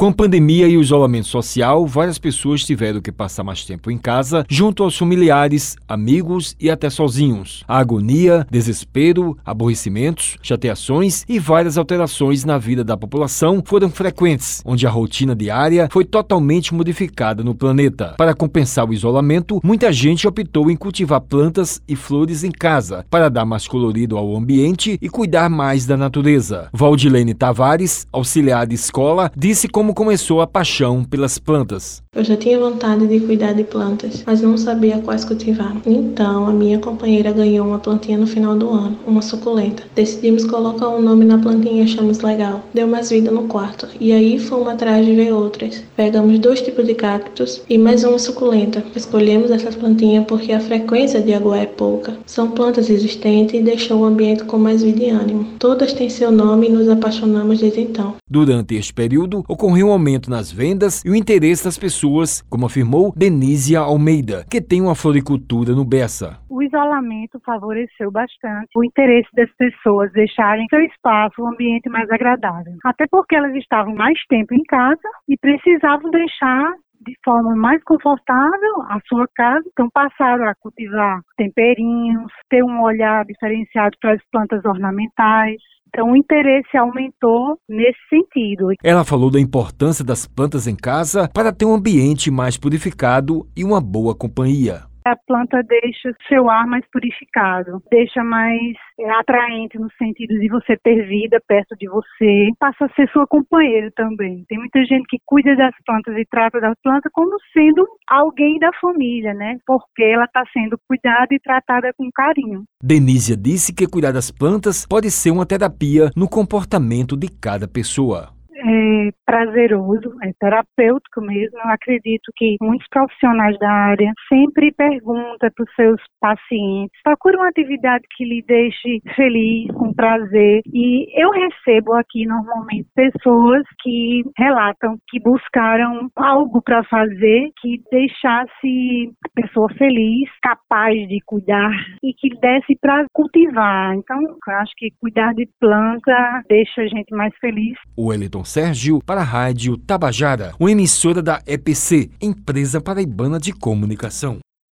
Com a pandemia e o isolamento social, várias pessoas tiveram que passar mais tempo em casa, junto aos familiares, amigos e até sozinhos. A agonia, desespero, aborrecimentos, chateações e várias alterações na vida da população foram frequentes, onde a rotina diária foi totalmente modificada no planeta. Para compensar o isolamento, muita gente optou em cultivar plantas e flores em casa, para dar mais colorido ao ambiente e cuidar mais da natureza. Valdilene Tavares, auxiliar de escola, disse como como começou a paixão pelas plantas. Eu já tinha vontade de cuidar de plantas, mas não sabia quais cultivar. Então, a minha companheira ganhou uma plantinha no final do ano, uma suculenta. Decidimos colocar um nome na plantinha e achamos legal. Deu mais vida no quarto, e aí fomos atrás de ver outras. Pegamos dois tipos de cactos e mais uma suculenta. Escolhemos essa plantinha porque a frequência de água é pouca. São plantas resistentes e deixam o ambiente com mais vida e ânimo. Todas têm seu nome e nos apaixonamos desde então. Durante este período, ocorreu ocorreu um aumento nas vendas e o interesse das pessoas, como afirmou Denísia Almeida, que tem uma floricultura no Bessa. O isolamento favoreceu bastante o interesse das pessoas deixarem seu espaço, um ambiente mais agradável. Até porque elas estavam mais tempo em casa e precisavam deixar de forma mais confortável a sua casa, então passaram a cultivar temperinhos, ter um olhar diferenciado para as plantas ornamentais. Então, o interesse aumentou nesse sentido. Ela falou da importância das plantas em casa para ter um ambiente mais purificado e uma boa companhia a planta deixa seu ar mais purificado, deixa mais é, atraente no sentido de você ter vida perto de você, passa a ser sua companheira também. Tem muita gente que cuida das plantas e trata das plantas como sendo alguém da família, né? Porque ela está sendo cuidada e tratada com carinho. Denísia disse que cuidar das plantas pode ser uma terapia no comportamento de cada pessoa é prazeroso, é terapêutico mesmo. Eu acredito que muitos profissionais da área sempre perguntam para os seus pacientes, procure uma atividade que lhe deixe feliz, com prazer. E eu recebo aqui normalmente pessoas que relatam que buscaram algo para fazer que deixasse a pessoa feliz, capaz de cuidar e que desse para cultivar. Então, acho que cuidar de planta deixa a gente mais feliz. O Wellington Sérgio para a Rádio Tabajara, uma emissora da EPC, Empresa Paraibana de Comunicação.